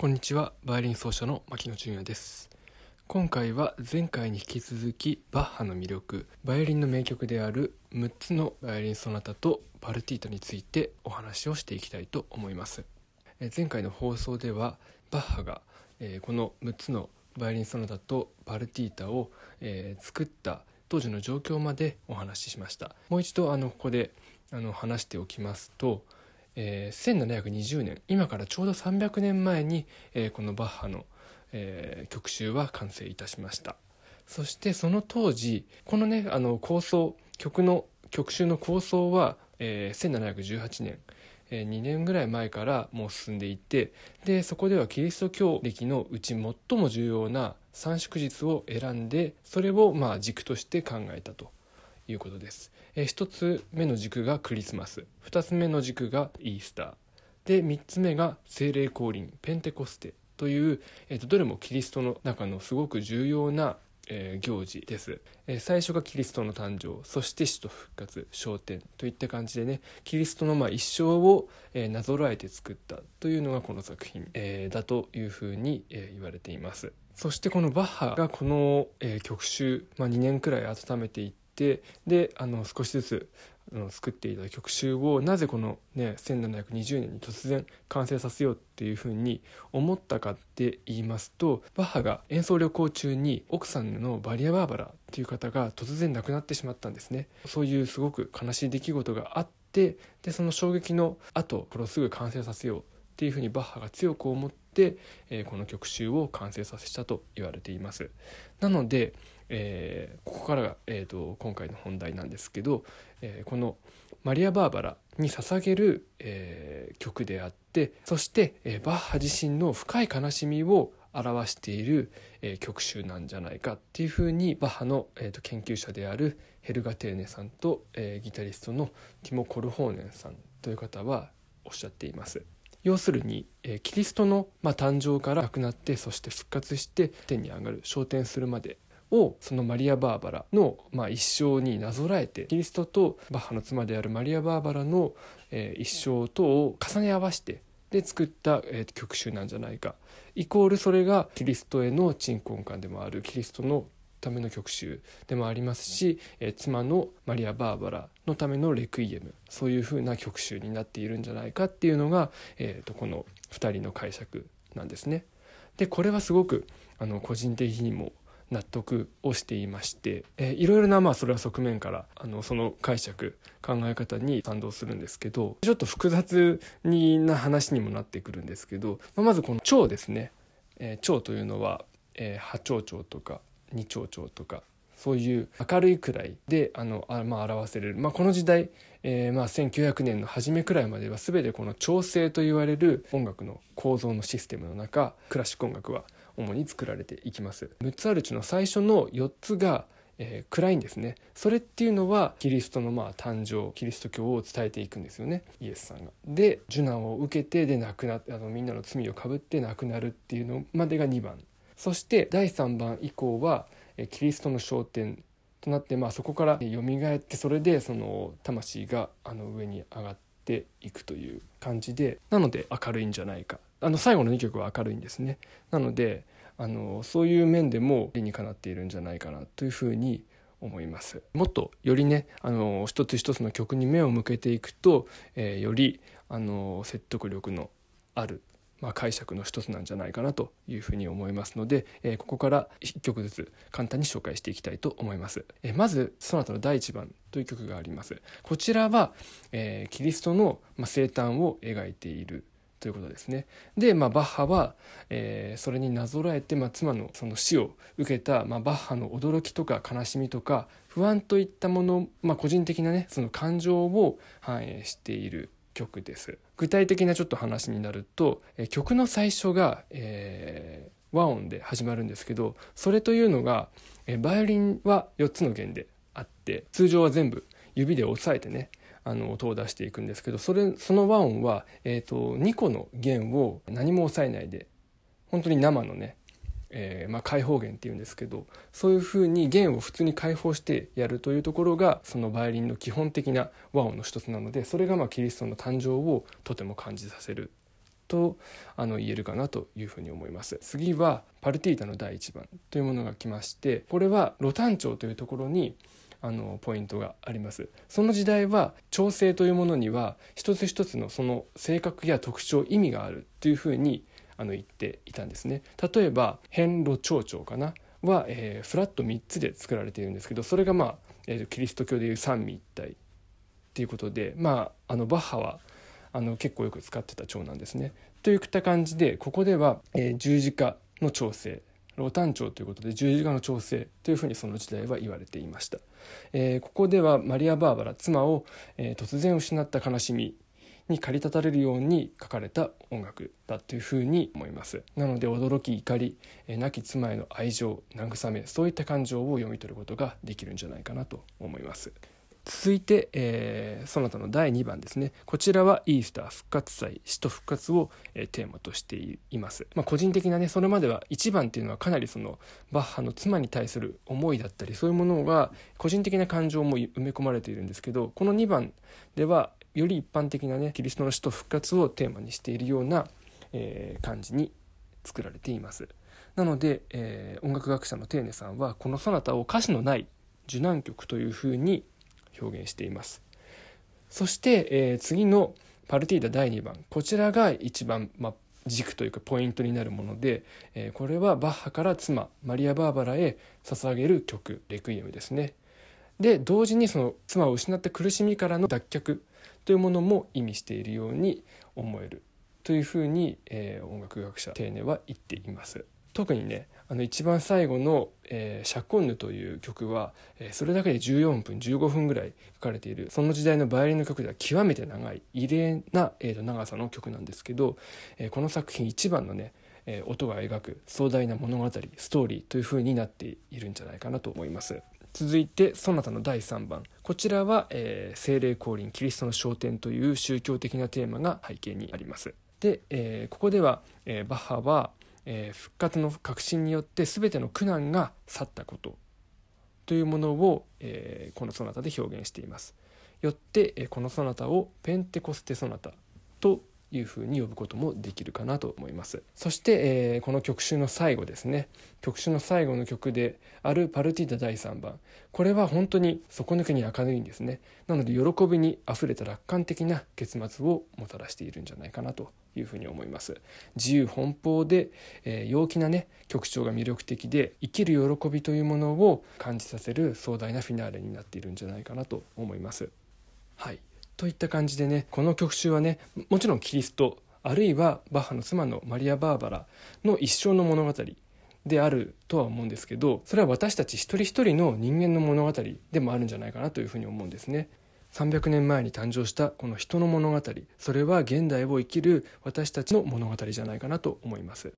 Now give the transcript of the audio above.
こんにちは。バイオリン奏者の牧野純也です。今回は前回に引き続きバッハの魅力バイオリンの名曲である6つのバイオリンソナタとパルティータについてお話をしていきたいと思います。前回の放送ではバッハがこの6つのバイオリンソナタとパルティータを作った当時の状況までお話ししました。もう一度あのここであの話しておきますと1720年今からちょうど300年前に、このバッハの、曲集は完成いたしました。そしてその当時このねあの構想曲の曲集の構想は、えー、1718年、えー、2年ぐらい前からもう進んでいてでそこではキリスト教歴のうち最も重要な三祝日を選んでそれをまあ軸として考えたと。いうことです。えー、1つ目の軸がクリスマス。2つ目の軸がイースター。で3つ目が精霊降臨。ペンテコステ。という、えーと、どれもキリストの中のすごく重要なえー、行事です、えー、最初がキリストの誕生。そして死と復活。昇天。といった感じでねキリストのまあ一生を、えー、なぞらえて作った。というのがこの作品、えー、だというふうに、えー、言われています。そしてこのバッハがこの、えー、曲集、まあ、2年くらい温めていってであの少しずつあの作っていた曲集をなぜこの、ね、1720年に突然完成させようっていうふうに思ったかって言いますとバッハが演奏旅行中に奥さんのバリア・バーバラっていう方が突然亡くなってしまったんですね。そういうすごく悲しい出来事があってでその衝撃の後これをすぐ完成させようっていうふうにバッハが強く思って、え、この曲集を完成させたと言われていますなのでえー、ここからが、えーと、今回の本題なんですけど、えー、この「マリア・バーバラ」に捧げる、えー、曲であってそして、え、バッハ自身の深い悲しみを表している、え、曲集なんじゃないかっていうふうにバッハの、えーと、研究者であるヘルガ・テーネさんと、え、ギタリストのティモ・コルホーネンさんという方はおっしゃっています。要するに、え、キリストの、ま、誕生から亡くなってそして復活して天に上がる昇天するまでをそのマリア・バーバラの、まあ、一生になぞらえてキリストとバッハの妻であるマリア・バーバラの、えー、一生とを重ね合わせてで作った、えー、曲集なんじゃないか。イコールそれがキリストへの鎮魂感でもあるキリストのための曲集でもありますし、え、妻のマリア・バーバラのためのレクイエムそういう風な曲集になっているんじゃないかっていうのが、えーと、この2人の解釈なんですね。でこれはすごくあの個人的にも納得をしていまして、いろいろなまあそれは側面からあのその解釈考え方に賛同するんですけどちょっと複雑にな話にもなってくるんですけど、まあ、まずこの蝶ですね、えー、蝶というのは、えー、波長蝶とか二蝶蝶とかそういう明るいくらいであのあ、まあ、表せれる、まあ、この時代、えー、まあ1900年の初めくらいまでは全てこの調整と言われる音楽の構造のシステムの中クラシック音楽は主に作られていきます。6つあるうちの最初の4つがえー、暗いんですね。それっていうのはキリストのまあ誕生キリスト教を伝えていくんですよね。イエスさんが。で受難を受けてで亡くなってあのみんなの罪をかぶって亡くなるっていうのまでが2番。そして第3番以降は、キリストの昇天となって、まあ、そこからよみがえってそれでその魂があの上に上がっていくという感じでなので明るいんじゃないか。あの最後の2曲は明るいんですね。なのであのそういう面でも理にかなっているんじゃないかなというふうに思います。もっとよりねあの一つ一つの曲に目を向けていくと、えー、よりあの説得力のある、まあ、解釈の一つなんじゃないかなというふうに思いますので、えー、ここから1曲ずつ簡単に紹介していきたいと思います、えー、まずその後の第1番という曲がありますこちらは、えキリストの、まあ、生誕を描いているということですね。で、まあ、バッハは、えー、それになぞらえて、まあ、妻のその死を受けた、まあ、バッハの驚きとか悲しみとか不安といったもの、まあ、個人的なねその感情を反映している曲です。具体的なちょっと話になると、曲の最初が、えー、和音で始まるんですけどそれというのが、えー、バイオリンは4つの弦であって通常は全部指で押さえてねあの音を出していくんですけどそれその和音は、えーと、2個の弦を何も押さえないで本当に生のね、えーまあ、開放弦っていうんですけどそういうふうに弦を普通に開放してやるというところがそのバイオリンの基本的な和音の一つなのでそれがまあキリストの誕生をとても感じさせるとあの言えるかなというふうに思います。次はパルティータの第1番というものが来ましてこれはロタン調というところにあのポイントがあります。その時代は調整というものには一つ一つのその性格や特徴意味があるというふうにあの言っていたんですね。例えば変路長かな？は、えー、フラット3つで作られているんですけどそれがまあ、えー、キリスト教でいう三位一体っていうことでまああのバッハはあの結構よく使ってた調なんですね。といった感じでここでは、えー、十字架の調整ロタン調ということで十字架の調整というふうにその時代は言われていました、えー、ここではマリア・バーバラ妻を、えー、突然失った悲しみに駆り立たれるように書かれた音楽だというふうに思います。なので驚き怒り、え、亡き妻への愛情慰めそういった感情を読み取ることができるんじゃないかなと思います。続いて、えー、その他の第2番ですね。こちらはイースター復活祭死と復活を、えー、テーマとしています、まあ、個人的なねそれまでは1番っていうのはかなりそのバッハの妻に対する思いだったりそういうものが個人的な感情も埋め込まれているんですけどこの2番ではより一般的なねキリストの死と復活をテーマにしているような、えー、感じに作られています。なので、えー、音楽学者のテーネさんはこのソナタを歌詞のない受難曲というふうに表現しています。そして、えー、次のパルティーダ第2番。こちらが一番、ま、軸というかポイントになるもので、えー、これはバッハから妻マリア・バーバラへ捧げる曲レクイエムですね。で同時にその妻を失った苦しみからの脱却というものも意味しているように思えるというふうに、えー、音楽学者テーネは言っています特にねあの一番最後の「えー、シャコンヌ」という曲は、えー、それだけで14分15分ぐらい書かれているその時代のバイオリンの曲では極めて長い異例な、えー、と長さの曲なんですけど、えー、この作品一番のね、えー、音が描く壮大な物語ストーリーというふうになっているんじゃないかなと思います。続いてそなたの第3番こちらは、えー、精霊降臨キリストの昇天という宗教的なテーマが背景にありますで、えー、ここでは、えー、バッハはえ、復活の確信によって全ての苦難が去ったことというものを、え、このソナタで表現しています。よって、え、このソナタをペンテコステソナタというふうに呼ぶこともできるかなと思います。そして、えー、この曲集の最後ですね。曲集の最後の曲であるパルティータ第3番。これは本当に底抜けに明るいんですね。なので喜びにあふれた楽観的な結末をもたらしているんじゃないかなというふうに思います。自由奔放で、えー、陽気なね曲調が魅力的で生きる喜びというものを感じさせる壮大なフィナーレになっているんじゃないかなと思います。はい。といった感じでねこの曲集はねもちろんキリストあるいはバッハの妻のマリア・バーバラの一生の物語であるとは思うんですけどそれは私たち一人一人の人間の物語でもあるんじゃないかなというふうに思うんですね。300年前に誕生したこの人の物語それは現代を生きる私たちの物語じゃないかなと思います